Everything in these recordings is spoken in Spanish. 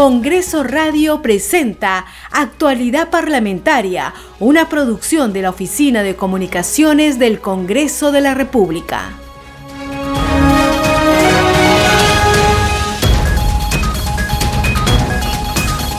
Congreso Radio presenta Actualidad Parlamentaria, una producción de la Oficina de Comunicaciones del Congreso de la República.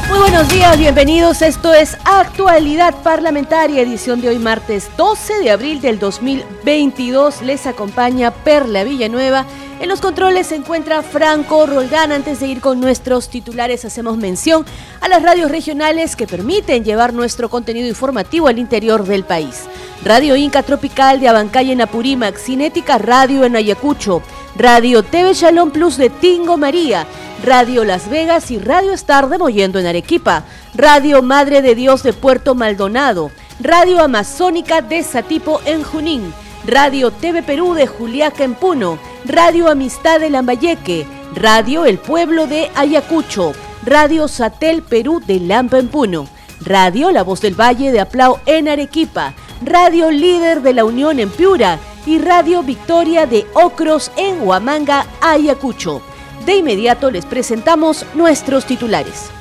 Muy buenos días, bienvenidos. Esto es Actualidad Parlamentaria, edición de hoy martes 12 de abril del 2022. Les acompaña Perla Villanueva en los controles se encuentra Franco Roldán. Antes de ir con nuestros titulares, hacemos mención a las radios regionales que permiten llevar nuestro contenido informativo al interior del país. Radio Inca Tropical de Abancay en Apurímac, Cinética Radio en Ayacucho, Radio TV Shalom Plus de Tingo María, Radio Las Vegas y Radio Star de Moyendo en Arequipa, Radio Madre de Dios de Puerto Maldonado, Radio Amazónica de Satipo en Junín, Radio TV Perú de Juliaca en Puno, Radio Amistad de Lambayeque, Radio El Pueblo de Ayacucho, Radio Satel Perú de Lampa en Puno, Radio La Voz del Valle de Aplau en Arequipa, Radio Líder de la Unión en Piura y Radio Victoria de Ocros en Huamanga, Ayacucho. De inmediato les presentamos nuestros titulares.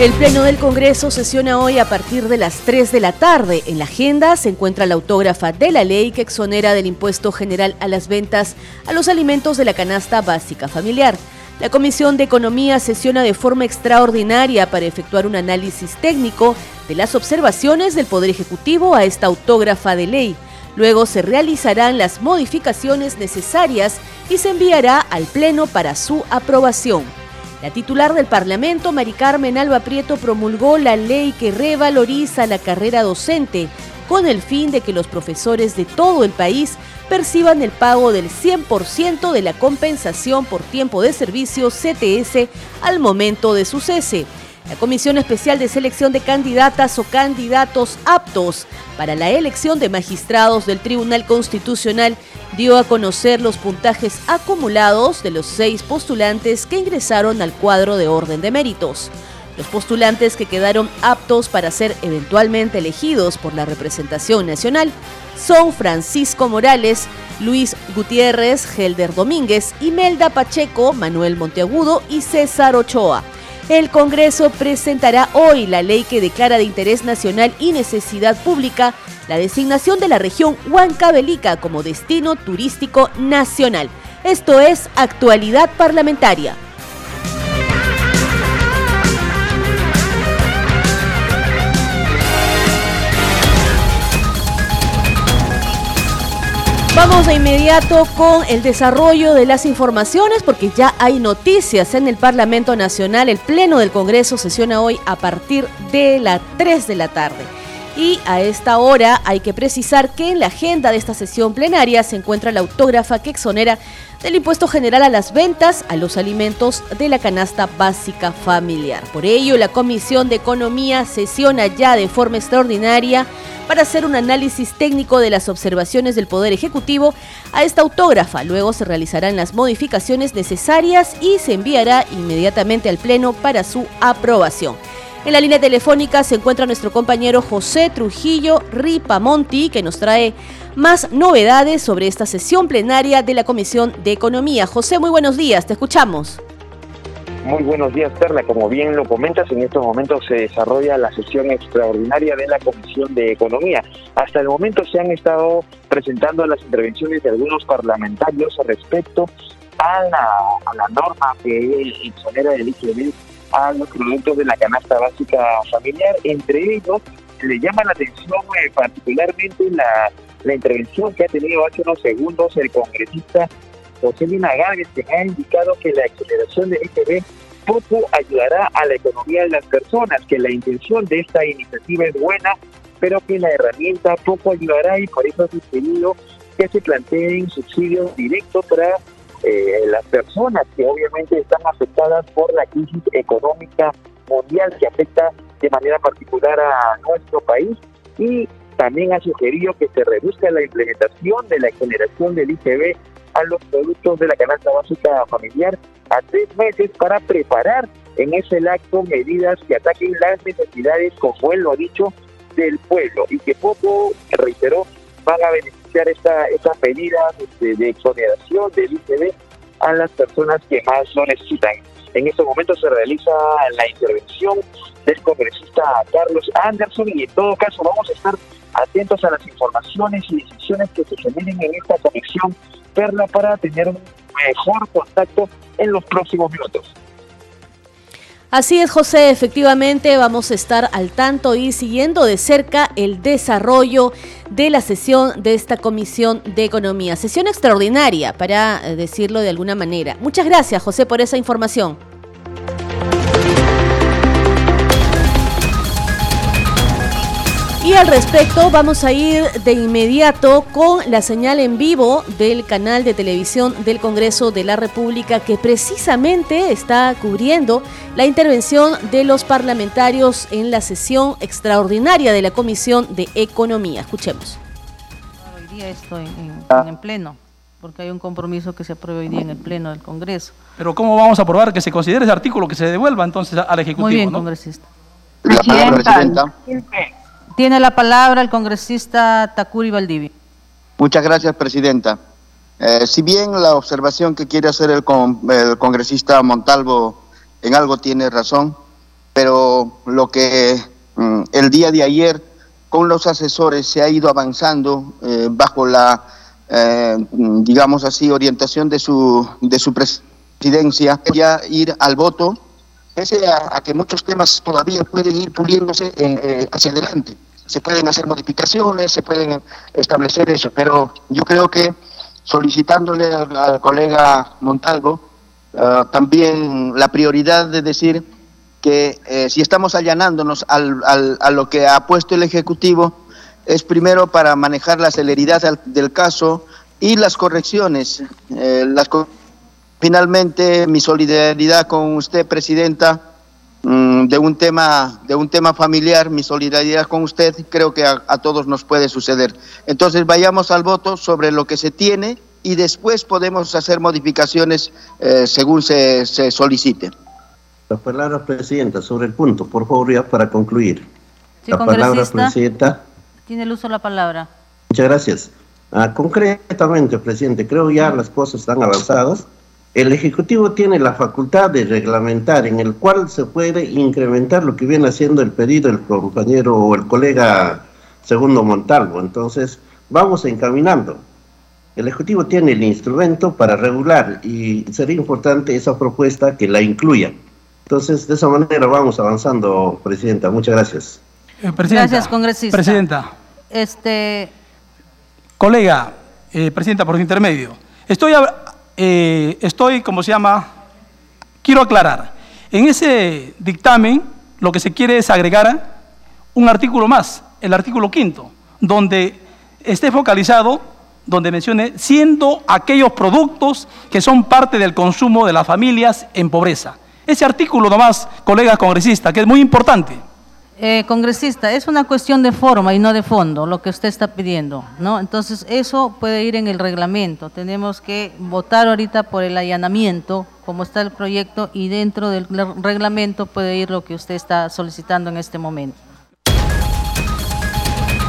El Pleno del Congreso sesiona hoy a partir de las 3 de la tarde. En la agenda se encuentra la autógrafa de la ley que exonera del impuesto general a las ventas a los alimentos de la canasta básica familiar. La Comisión de Economía sesiona de forma extraordinaria para efectuar un análisis técnico de las observaciones del Poder Ejecutivo a esta autógrafa de ley. Luego se realizarán las modificaciones necesarias y se enviará al Pleno para su aprobación. La titular del Parlamento, Mari Carmen Alba Prieto, promulgó la ley que revaloriza la carrera docente con el fin de que los profesores de todo el país perciban el pago del 100% de la compensación por tiempo de servicio CTS al momento de su cese. La Comisión Especial de Selección de Candidatas o Candidatos aptos para la elección de magistrados del Tribunal Constitucional dio a conocer los puntajes acumulados de los seis postulantes que ingresaron al cuadro de orden de méritos. Los postulantes que quedaron aptos para ser eventualmente elegidos por la representación nacional son Francisco Morales, Luis Gutiérrez, Helder Domínguez, Imelda Pacheco, Manuel Monteagudo y César Ochoa. El Congreso presentará hoy la ley que declara de interés nacional y necesidad pública la designación de la región Huancavelica como destino turístico nacional. Esto es actualidad parlamentaria. Vamos de inmediato con el desarrollo de las informaciones porque ya hay noticias en el Parlamento Nacional. El Pleno del Congreso sesiona hoy a partir de las 3 de la tarde. Y a esta hora hay que precisar que en la agenda de esta sesión plenaria se encuentra la autógrafa que exonera del impuesto general a las ventas a los alimentos de la canasta básica familiar. Por ello, la Comisión de Economía sesiona ya de forma extraordinaria para hacer un análisis técnico de las observaciones del Poder Ejecutivo a esta autógrafa. Luego se realizarán las modificaciones necesarias y se enviará inmediatamente al Pleno para su aprobación. En la línea telefónica se encuentra nuestro compañero José Trujillo Ripamonti, que nos trae más novedades sobre esta sesión plenaria de la Comisión de Economía. José, muy buenos días, te escuchamos. Muy buenos días, Perla. Como bien lo comentas, en estos momentos se desarrolla la sesión extraordinaria de la Comisión de Economía. Hasta el momento se han estado presentando las intervenciones de algunos parlamentarios respecto a la, norma que exonera del IGB a los productos de la canasta básica familiar. Entre ellos, le llama la atención eh, particularmente la, la intervención que ha tenido hace unos segundos el congresista José Lina Gálvez, que ha indicado que la aceleración del ITV poco ayudará a la economía de las personas, que la intención de esta iniciativa es buena, pero que la herramienta poco ayudará y por eso ha sugerido que se planteen subsidios directos para eh, las personas que obviamente están afectadas por la crisis económica mundial que afecta de manera particular a nuestro país y también ha sugerido que se reduzca la implementación de la generación del ICB a los productos de la canasta básica familiar a tres meses para preparar en ese acto medidas que ataquen las necesidades, como él lo ha dicho, del pueblo y que poco, reiteró, van a beneficiar esta, estas medidas este, de exoneración del ICB a las personas que más lo necesitan. En estos momentos se realiza la intervención del congresista Carlos Anderson y en todo caso vamos a estar atentos a las informaciones y decisiones que se generen en esta conexión Perla para tener un mejor contacto en los próximos minutos. Así es, José, efectivamente vamos a estar al tanto y siguiendo de cerca el desarrollo de la sesión de esta Comisión de Economía. Sesión extraordinaria, para eh, decirlo de alguna manera. Muchas gracias, José, por esa información. Y al respecto vamos a ir de inmediato con la señal en vivo del canal de televisión del Congreso de la República que precisamente está cubriendo la intervención de los parlamentarios en la sesión extraordinaria de la Comisión de Economía. Escuchemos. Hoy día estoy en, en pleno porque hay un compromiso que se apruebe hoy día en el Pleno del Congreso. Pero ¿cómo vamos a aprobar que se considere ese artículo que se devuelva entonces al Ejecutivo? Muy bien, congresista. Presidenta. Tiene la palabra el congresista Takuri Valdivia. Muchas gracias, presidenta. Eh, si bien la observación que quiere hacer el, congresista Montalvo en algo tiene razón, pero lo que mm, el día de ayer con los asesores se ha ido avanzando eh, bajo la, eh, digamos así, orientación de su, de su presidencia, ya ir al voto, pese a, que muchos temas todavía pueden ir puliéndose hacia adelante se pueden hacer modificaciones, se pueden establecer eso, pero yo creo que solicitándole al, colega Montalvo ah, también la prioridad de decir que eh, si estamos allanándonos al, a lo que ha puesto el Ejecutivo, es primero para manejar la celeridad del caso y las correcciones. Eh, finalmente, mi solidaridad con usted, Presidenta, de un tema de un tema familiar, mi solidaridad con usted, creo que a, todos nos puede suceder. Entonces vayamos al voto sobre lo que se tiene y después podemos hacer modificaciones eh, según se, se, solicite. La palabra presidenta sobre el punto, por favor, ya para concluir. la palabra presidenta. Tiene el uso de la palabra. Muchas gracias. Ah, concretamente, presidente, creo ya las cosas están avanzadas el Ejecutivo tiene la facultad de reglamentar en el cual se puede incrementar lo que viene haciendo el pedido el compañero o el colega Segundo Montalvo. Entonces, vamos encaminando. El Ejecutivo tiene el instrumento para regular y sería importante esa propuesta que la incluya. Entonces, de esa manera vamos avanzando, Presidenta. Muchas gracias. Eh, gracias, congresista. Presidenta. Este... Colega, eh, Presidenta, por su intermedio. Estoy eh, estoy, como se llama, quiero aclarar, en ese dictamen lo que se quiere es agregar un artículo más, el artículo quinto, donde esté focalizado, donde mencione, siendo aquellos productos que son parte del consumo de las familias en pobreza. Ese artículo nomás, colegas congresistas, que es muy importante. Eh, congresista, es una cuestión de forma y no de fondo lo que usted está pidiendo, ¿no? Entonces eso puede ir en el reglamento. Tenemos que votar ahorita por el allanamiento, como está el proyecto, y dentro del reglamento puede ir lo que usted está solicitando en este momento.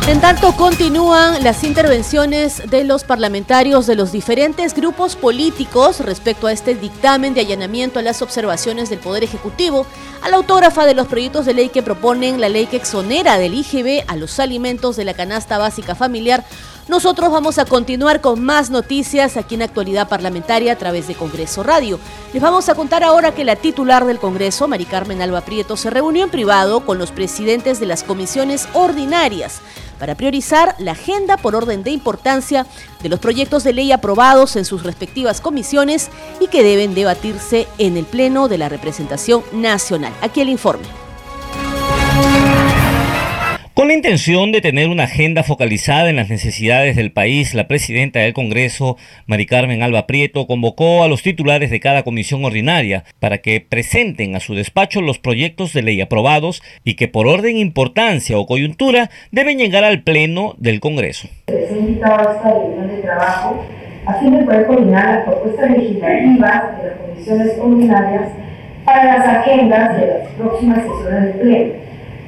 En tanto, continúan las intervenciones de los parlamentarios de los diferentes grupos políticos respecto a este dictamen de allanamiento a las observaciones del Poder Ejecutivo, a la autógrafa de los proyectos de ley que proponen la ley que exonera del IGB a los alimentos de la canasta básica familiar. Nosotros vamos a continuar con más noticias aquí en Actualidad Parlamentaria a través de Congreso Radio. Les vamos a contar ahora que la titular del Congreso, Mari Carmen Alba Prieto, se reunió en privado con los presidentes de las comisiones ordinarias para priorizar la agenda por orden de importancia de los proyectos de ley aprobados en sus respectivas comisiones y que deben debatirse en el Pleno de la Representación Nacional. Aquí el informe. Con la intención de tener una agenda focalizada en las necesidades del país, la presidenta del Congreso, Mari Carmen Alba Prieto, convocó a los titulares de cada comisión ordinaria para que presenten a su despacho los proyectos de ley aprobados y que por orden, importancia o coyuntura deben llegar al Pleno del Congreso. A esta reunión de trabajo a fin de poder coordinar las propuestas legislativas de las comisiones ordinarias para las agendas de las próximas sesiones del Pleno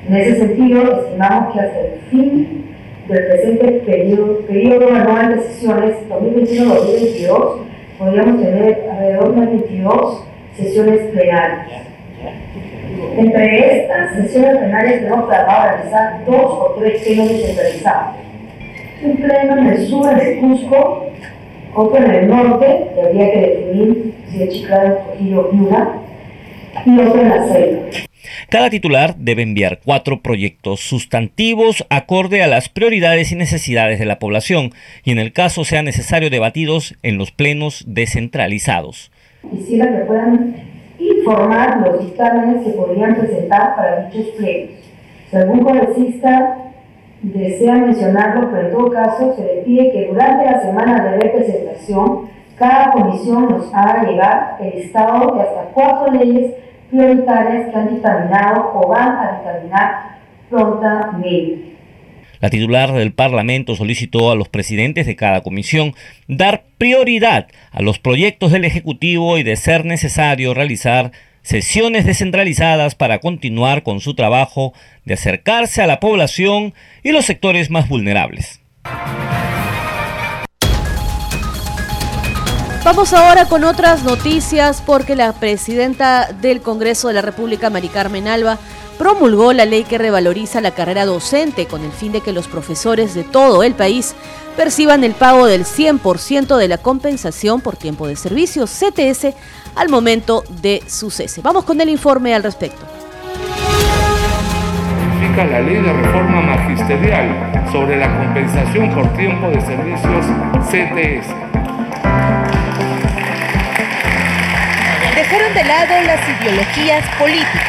en ese sentido, estimamos que hasta el fin del presente periodo, periodo anual de sesiones 2021-2022 podríamos tener alrededor de 22 sesiones plenarias. Entre estas sesiones plenarias tenemos a realizar dos o tres plenos descentralizados. Un pleno en el sur de Cusco, otro en el norte, que habría que definir si es Chiclayo, Trujillo o Piura, y otro en la selva. Cada titular debe enviar cuatro proyectos sustantivos acorde a las prioridades y necesidades de la población y en el caso sea necesario debatidos en los plenos descentralizados. Quisiera que puedan informar los dictámenes que podrían presentar para dichos plenos. Si algún congresista desea mencionarlo, pero en todo caso se le pide que durante la semana de representación cada comisión nos haga llegar el listado de hasta cuatro leyes prioritarias que han dictaminado o van a dictaminar prontamente. La titular del Parlamento solicitó a los presidentes de cada comisión dar prioridad a los proyectos del Ejecutivo y de ser necesario realizar sesiones descentralizadas para continuar con su trabajo de acercarse a la población y los sectores más vulnerables. Vamos ahora con otras noticias porque la presidenta del Congreso de la República, Mari Carmen Alba, promulgó la ley que revaloriza la carrera docente con el fin de que los profesores de todo el país perciban el pago del 100% de la compensación por tiempo de servicio CTS al momento de su cese. Vamos con el informe al respecto. la ley de reforma magisterial sobre la compensación por tiempo de servicios CTS de lado las ideologías políticas.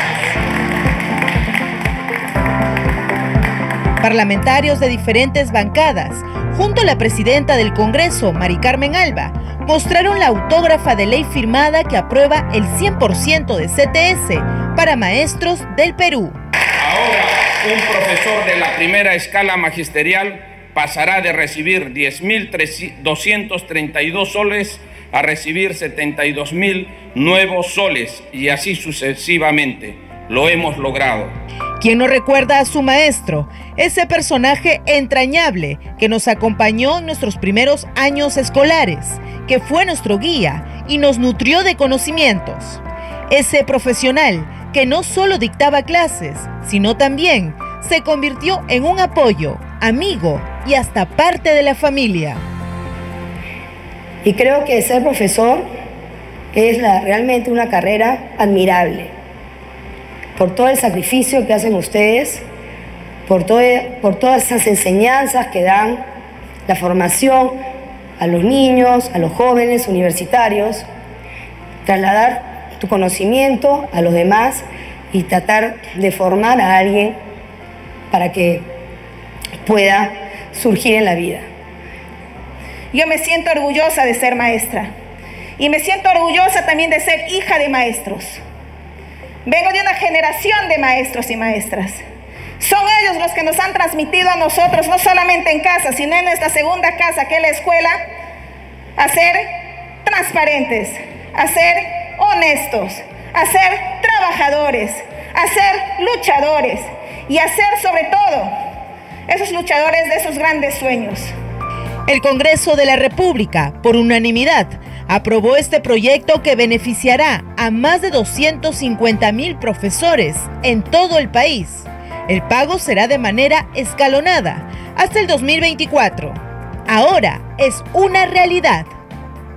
Parlamentarios de diferentes bancadas, junto a la presidenta del Congreso, Mari Carmen Alba, mostraron la autógrafa de ley firmada que aprueba el 100% de CTS para maestros del Perú. Ahora, un profesor de la primera escala magisterial pasará de recibir 10.232 soles a recibir 72 mil nuevos soles y así sucesivamente. Lo hemos logrado. ¿Quién no recuerda a su maestro? Ese personaje entrañable que nos acompañó en nuestros primeros años escolares, que fue nuestro guía y nos nutrió de conocimientos. Ese profesional que no solo dictaba clases, sino también se convirtió en un apoyo, amigo y hasta parte de la familia. Y creo que ser profesor es realmente una carrera admirable por todo el sacrificio que hacen ustedes, por, por todas esas enseñanzas que dan, la formación a los niños, a los jóvenes universitarios, trasladar tu conocimiento a los demás y tratar de formar a alguien para que pueda surgir en la vida. Yo me siento orgullosa de ser maestra y me siento orgullosa también de ser hija de maestros. Vengo de una generación de maestros y maestras. Son ellos los que nos han transmitido a nosotros, no solamente en casa, sino en nuestra segunda casa, que es la escuela, a ser transparentes, a ser honestos, a ser trabajadores, a ser luchadores y a ser sobre todo esos luchadores de esos grandes sueños. El Congreso de la República, por unanimidad, aprobó este proyecto que beneficiará a más de 250 mil profesores en todo el país. El pago será de manera escalonada hasta el 2024. Ahora es una realidad.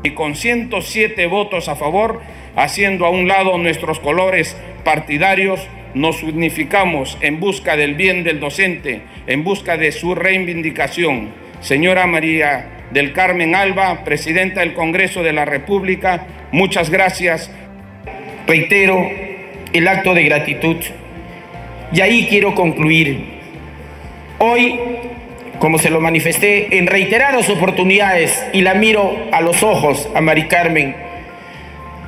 Y con 107 votos a favor, haciendo a un lado nuestros colores partidarios, nos unificamos en busca del bien del docente, en busca de su reivindicación Señora María del Carmen Alba, Presidenta del Congreso de la República, muchas gracias. Reitero el acto de gratitud y ahí quiero concluir. Hoy, como se lo manifesté en reiteradas oportunidades y la miro a los ojos a Mari Carmen,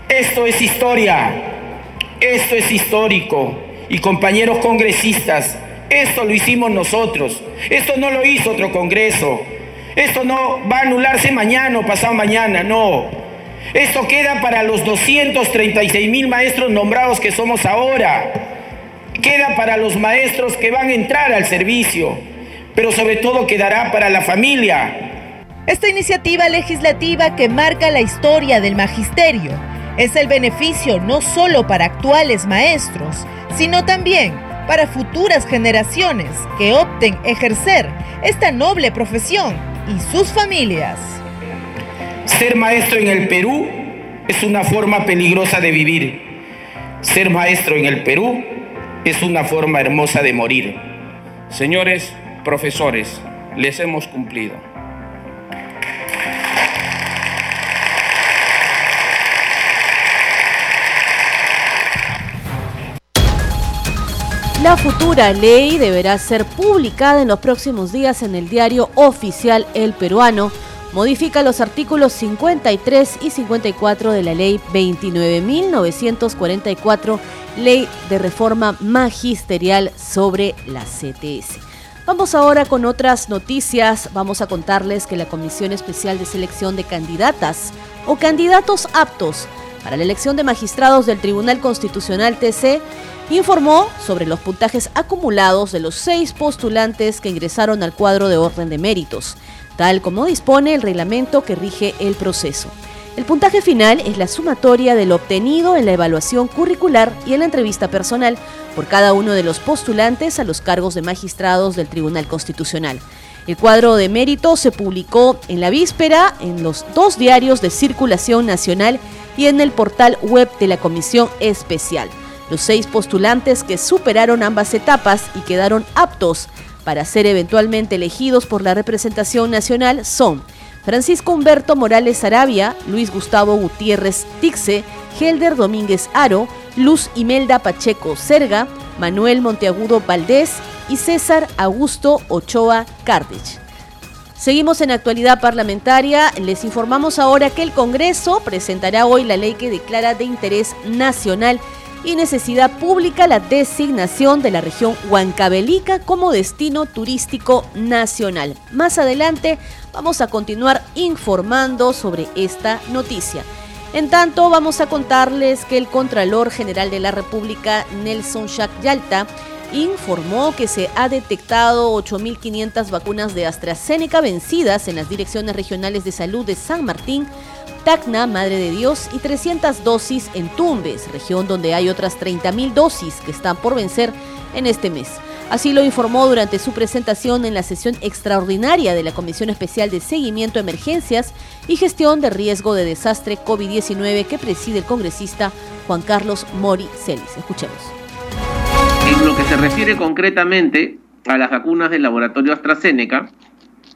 esto es historia, esto es histórico y compañeros congresistas, esto lo hicimos nosotros. Esto no lo hizo otro Congreso. Esto no va a anularse mañana o pasado mañana, no. Esto queda para los 236 mil maestros nombrados que somos ahora. Queda para los maestros que van a entrar al servicio, pero sobre todo quedará para la familia. Esta iniciativa legislativa que marca la historia del magisterio es el beneficio no solo para actuales maestros, sino también para futuras generaciones que opten ejercer esta noble profesión y sus familias. Ser maestro en el Perú es una forma peligrosa de vivir. Ser maestro en el Perú es una forma hermosa de morir. Señores profesores, les hemos cumplido. La futura ley deberá ser publicada en los próximos días en el diario oficial El Peruano. Modifica los artículos 53 y 54 de la ley 29.944, ley de reforma magisterial sobre la CTS. Vamos ahora con otras noticias. Vamos a contarles que la Comisión Especial de Selección de Candidatas o candidatos aptos para la elección de magistrados del Tribunal Constitucional TC informó sobre los puntajes acumulados de los seis postulantes que ingresaron al cuadro de orden de méritos, tal como dispone el reglamento que rige el proceso. El puntaje final es la sumatoria de lo obtenido en la evaluación curricular y en la entrevista personal por cada uno de los postulantes a los cargos de magistrados del Tribunal Constitucional. El cuadro de mérito se publicó en la víspera en los dos diarios de circulación nacional y en el portal web de la Comisión Especial. Los seis postulantes que superaron ambas etapas y quedaron aptos para ser eventualmente elegidos por la representación nacional son Francisco Humberto Morales Arabia, Luis Gustavo Gutiérrez Tixe, Helder Domínguez Aro, Luz Imelda Pacheco Serga, Manuel Monteagudo Valdés y César Augusto Ochoa Cardich. Seguimos en actualidad parlamentaria. Les informamos ahora que el Congreso presentará hoy la ley que declara de interés nacional y necesidad pública la designación de la región Huancavelica como destino turístico nacional. Más adelante vamos a continuar informando sobre esta noticia. En tanto, vamos a contarles que el Contralor General de la República, Nelson Shack Yalta, informó que se ha detectado 8.500 vacunas de AstraZeneca vencidas en las direcciones regionales de salud de San Martín, Tacna, Madre de Dios, y 300 dosis en Tumbes, región donde hay otras 30.000 dosis que están por vencer en este mes. Así lo informó durante su presentación en la sesión extraordinaria de la Comisión Especial de Seguimiento, Emergencias y Gestión de Riesgo de Desastre COVID-19 que preside el congresista Juan Carlos Mori Celis. Escuchemos. En lo que se refiere concretamente a las vacunas del laboratorio AstraZeneca,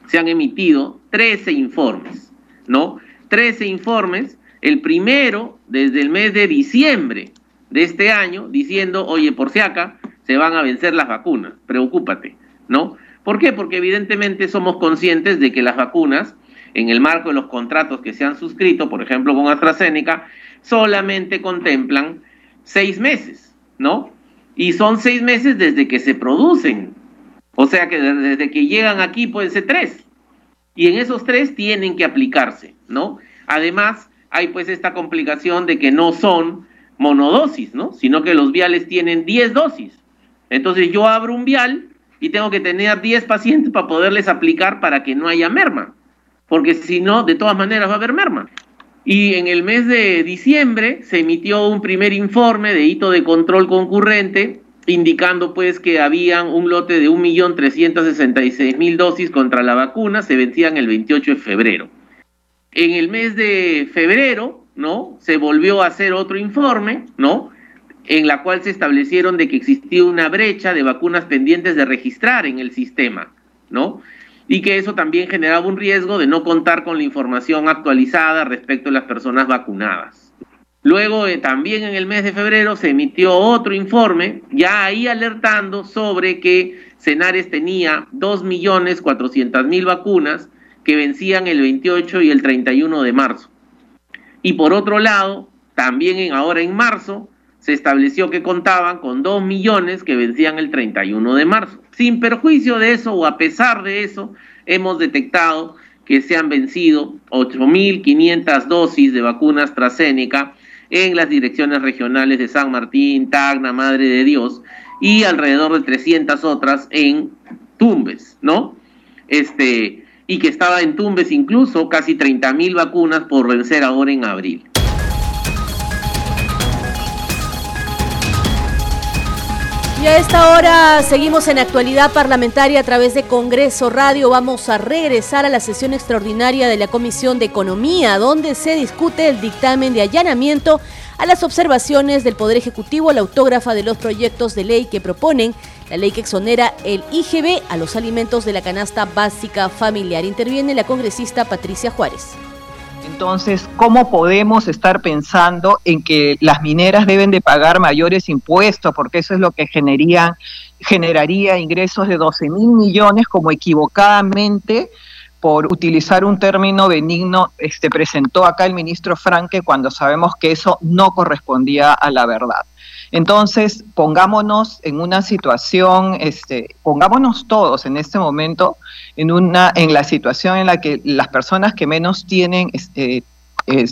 se han emitido 13 informes, ¿no? 13 informes, el primero desde el mes de diciembre de este año, diciendo, oye, por si acá, se van a vencer las vacunas, preocúpate, ¿no? ¿Por qué? Porque evidentemente somos conscientes de que las vacunas, en el marco de los contratos que se han suscrito, por ejemplo con AstraZeneca, solamente contemplan seis meses, ¿no? Y son seis meses desde que se producen. O sea que desde que llegan aquí pueden ser tres. Y en esos tres tienen que aplicarse, ¿no? Además, hay pues esta complicación de que no son monodosis, ¿no? Sino que los viales tienen 10 dosis. Entonces yo abro un vial y tengo que tener 10 pacientes para poderles aplicar para que no haya merma. Porque si no, de todas maneras va a haber merma. Y en el mes de diciembre se emitió un primer informe de hito de control concurrente indicando pues que habían un lote de 1.366.000 dosis contra la vacuna, se vencían el 28 de febrero. En el mes de febrero, ¿no? Se volvió a hacer otro informe, ¿no? En la cual se establecieron de que existía una brecha de vacunas pendientes de registrar en el sistema, ¿no? Y que eso también generaba un riesgo de no contar con la información actualizada respecto a las personas vacunadas. Luego, eh, también en el mes de febrero, se emitió otro informe, ya ahí alertando sobre que Cenares tenía 2.400.000 vacunas que vencían el 28 y el 31 de marzo. Y por otro lado, también en, ahora en marzo, se estableció que contaban con 2 millones que vencían el 31 de marzo. Sin perjuicio de eso o a pesar de eso, hemos detectado que se han vencido 8.500 dosis de vacunas AstraZeneca en las direcciones regionales de San Martín, Tacna, Madre de Dios, y alrededor de 300 otras en Tumbes, ¿no? Este, y que estaba en Tumbes incluso casi 30 mil vacunas por vencer ahora en abril. Y a esta hora seguimos en actualidad parlamentaria a través de Congreso Radio. Vamos a regresar a la sesión extraordinaria de la Comisión de Economía, donde se discute el dictamen de allanamiento a las observaciones del Poder Ejecutivo, la autógrafa de los proyectos de ley que proponen la ley que exonera el IGB a los alimentos de la canasta básica familiar. Interviene la congresista Patricia Juárez. Entonces, ¿cómo podemos estar pensando en que las mineras deben de pagar mayores impuestos? Porque eso es lo que generaría, generaría ingresos de 12 mil millones como equivocadamente por utilizar un término benigno, este, presentó acá el ministro Franque cuando sabemos que eso no correspondía a la verdad. Entonces, pongámonos en una situación, este, pongámonos todos en este momento en una, en la situación en la que las personas que menos tienen, este,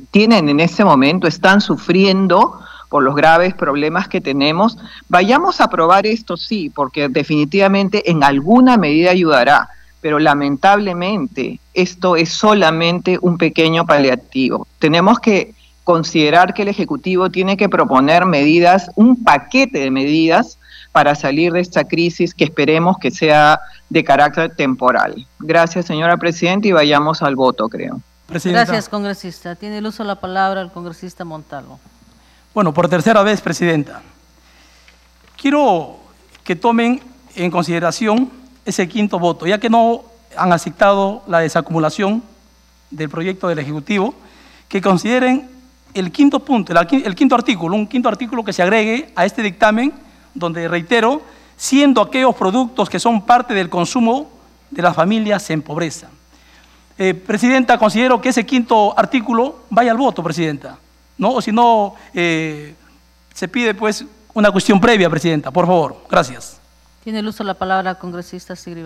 tienen en este momento, están sufriendo por los graves problemas que tenemos. Vayamos a probar esto, sí, porque definitivamente en alguna medida ayudará, pero lamentablemente esto es solamente un pequeño paliativo. Tenemos que considerar que el Ejecutivo tiene que proponer medidas, un paquete de medidas para salir de esta crisis que esperemos que sea de carácter temporal. Gracias, señora Presidenta, y vayamos al voto, creo. Gracias, congresista. Tiene el uso de la palabra el congresista Montalvo. Bueno, por tercera vez, Presidenta. Quiero que tomen en consideración ese quinto voto, ya que no han aceptado la desacumulación del proyecto del Ejecutivo, que consideren el quinto punto, el quinto artículo, un quinto artículo que se agregue a este dictamen, donde reitero, siendo aquellos productos que son parte del consumo de las familias en pobreza. Eh, presidenta, considero que ese quinto artículo vaya al voto, Presidenta, ¿no? O si no, eh, se pide pues una cuestión previa, Presidenta, por favor. Gracias. Tiene el uso de la palabra congresista Sigrid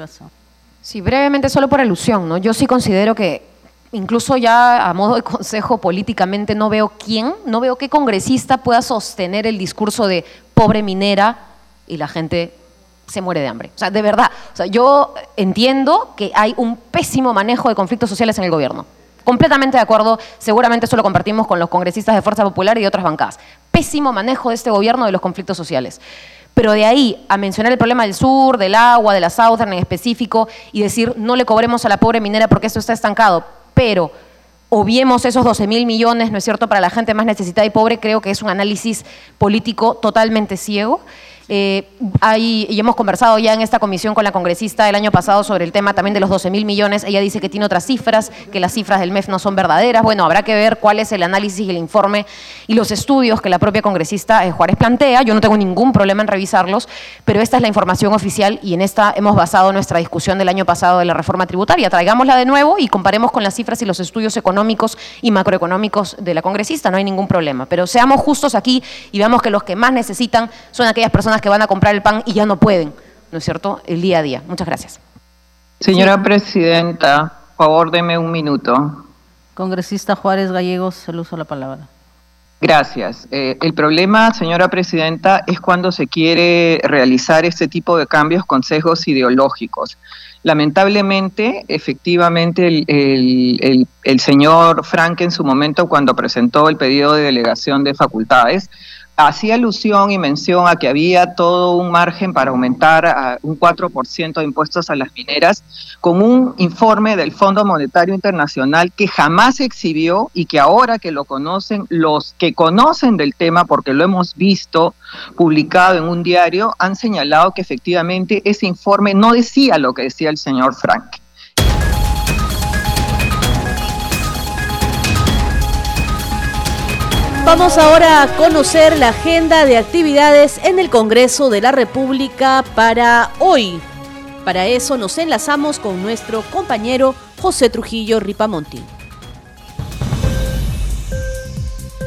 Sí, brevemente, solo por alusión, ¿no? Yo sí considero que incluso ya a modo de consejo políticamente no veo quién, no veo qué congresista pueda sostener el discurso de pobre minera y la gente se muere de hambre. O sea, de verdad, o sea, yo entiendo que hay un pésimo manejo de conflictos sociales en el gobierno. Completamente de acuerdo, seguramente eso lo compartimos con los congresistas de Fuerza Popular y de otras bancadas. Pésimo manejo de este gobierno de los conflictos sociales. Pero de ahí a mencionar el problema del sur, del agua, de la Southern en específico y decir no le cobremos a la pobre minera porque esto está estancado pero obviemos esos 12 mil millones, ¿no es cierto?, para la gente más necesitada y pobre, creo que es un análisis político totalmente ciego. Eh, y hemos conversado ya en esta comisión con la congresista el año pasado sobre el tema también de los 12 mil millones. Ella dice que tiene otras cifras, que las cifras del MEF no son verdaderas. Bueno, habrá que ver cuál es el análisis y el informe y los estudios que la propia congresista eh, Juárez plantea. Yo no tengo ningún problema en revisarlos, pero esta es la información oficial y en esta hemos basado nuestra discusión del año pasado de la reforma tributaria. Traigámosla de nuevo y comparemos con las cifras y los estudios económicos y macroeconómicos de la congresista. No hay ningún problema. Pero seamos justos aquí y veamos que los que más necesitan son aquellas personas que van a comprar el pan y ya no pueden, ¿no es cierto?, el día a día. Muchas gracias. Señora Presidenta, por favor, deme un minuto. Congresista Juárez Gallegos, el uso de la palabra. Gracias. Eh, el problema, señora Presidenta, es cuando se quiere realizar este tipo de cambios consejos ideológicos. Lamentablemente, efectivamente, el, el, el, señor Frank en su momento, cuando presentó el pedido de delegación de facultades, hacía alusión y mención a que había todo un margen para aumentar a un 4% de impuestos a las mineras, con un informe del Fondo Monetario Internacional que jamás exhibió y que ahora que lo conocen, los que conocen del tema, porque lo hemos visto publicado en un diario, han señalado que efectivamente ese informe no decía lo que decía el señor Frank. Vamos ahora a conocer la agenda de actividades en el Congreso de la República para hoy. Para eso nos enlazamos con nuestro compañero José Trujillo Ripamonti.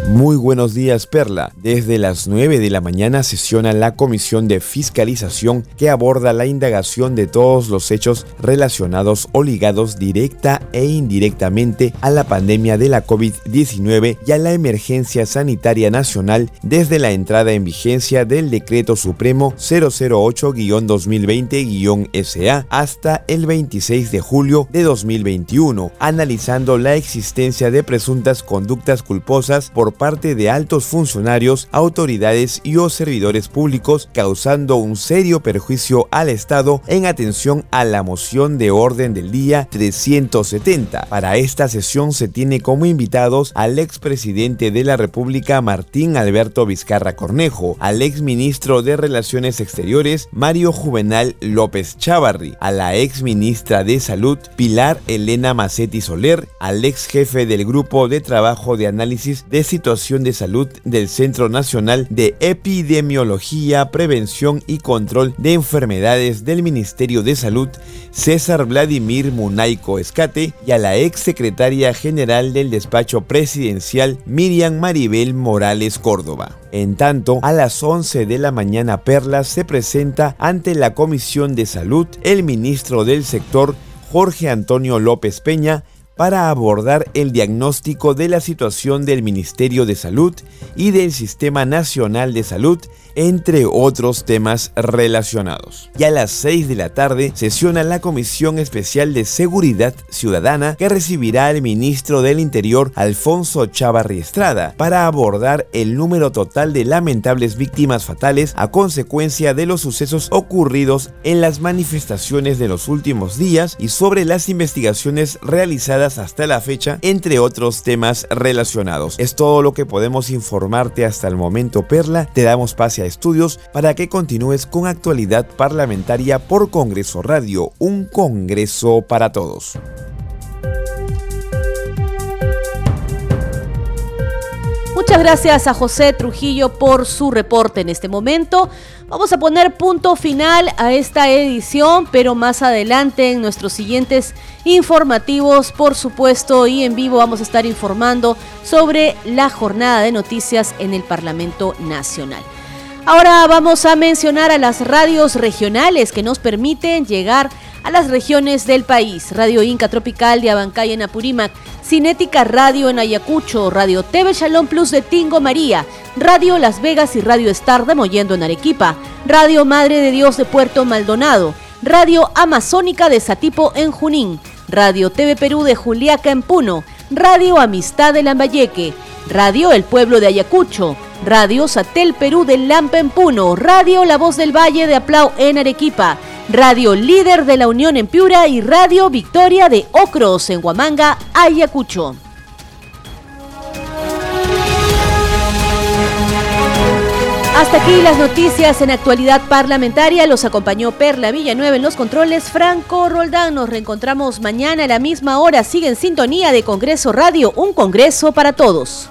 Muy buenos días, Perla. Desde las 9 de la mañana sesiona la Comisión de Fiscalización que aborda la indagación de todos los hechos relacionados o ligados directa e indirectamente a la pandemia de la COVID-19 y a la emergencia sanitaria nacional desde la entrada en vigencia del Decreto Supremo 008-2020-SA hasta el 26 de julio de 2021, analizando la existencia de presuntas conductas culposas por parte de altos funcionarios, autoridades y o servidores públicos, causando un serio perjuicio al Estado en atención a la moción de orden del día 370. Para esta sesión se tiene como invitados al expresidente de la República Martín Alberto Vizcarra Cornejo, al exministro de Relaciones Exteriores Mario Juvenal López Chávarri, a la exministra de Salud Pilar Elena Macetti Soler, al ex jefe del Grupo de Trabajo de Análisis de Situaciones de Salud del Centro Nacional de Epidemiología, Prevención y Control de Enfermedades del Ministerio de Salud, César Vladimir Munaico Escate, y a la ex secretaria general del despacho presidencial, Miriam Maribel Morales Córdoba. En tanto, a las 11 de la mañana Perla se presenta ante la Comisión de Salud el ministro del sector, Jorge Antonio López Peña, para abordar el diagnóstico de la situación del Ministerio de Salud y del Sistema Nacional de Salud entre otros temas relacionados. Y a las 6 de la tarde sesiona la Comisión Especial de Seguridad Ciudadana que recibirá al ministro del Interior Alfonso Chavarri Estrada para abordar el número total de lamentables víctimas fatales a consecuencia de los sucesos ocurridos en las manifestaciones de los últimos días y sobre las investigaciones realizadas hasta la fecha, entre otros temas relacionados. Es todo lo que podemos informarte hasta el momento, Perla. Te damos pase a Estudios para que continúes con actualidad parlamentaria por Congreso Radio, un Congreso para todos. Muchas gracias a José Trujillo por su reporte en este momento. Vamos a poner punto final a esta edición, pero más adelante en nuestros siguientes informativos, por supuesto, y en vivo vamos a estar informando sobre la jornada de noticias en el Parlamento Nacional. Ahora vamos a mencionar a las radios regionales que nos permiten llegar a las regiones del país. Radio Inca Tropical de Abancay en Apurímac, Cinética Radio en Ayacucho, Radio TV Shalom Plus de Tingo María, Radio Las Vegas y Radio Star de Moyendo en Arequipa, Radio Madre de Dios de Puerto Maldonado, Radio Amazónica de Satipo en Junín, Radio TV Perú de Juliaca en Puno, Radio Amistad de Lambayeque, Radio El Pueblo de Ayacucho, Radio Satel Perú de Lampa en Puno, Radio La Voz del Valle de Aplau en Arequipa, Radio Líder de la Unión en Piura y Radio Victoria de Ocros en Huamanga, Ayacucho. Hasta aquí las noticias en actualidad parlamentaria. Los acompañó Perla Villanueva en los controles. Franco Roldán. Nos reencontramos mañana a la misma hora. Sigue en sintonía de Congreso Radio, un Congreso para todos.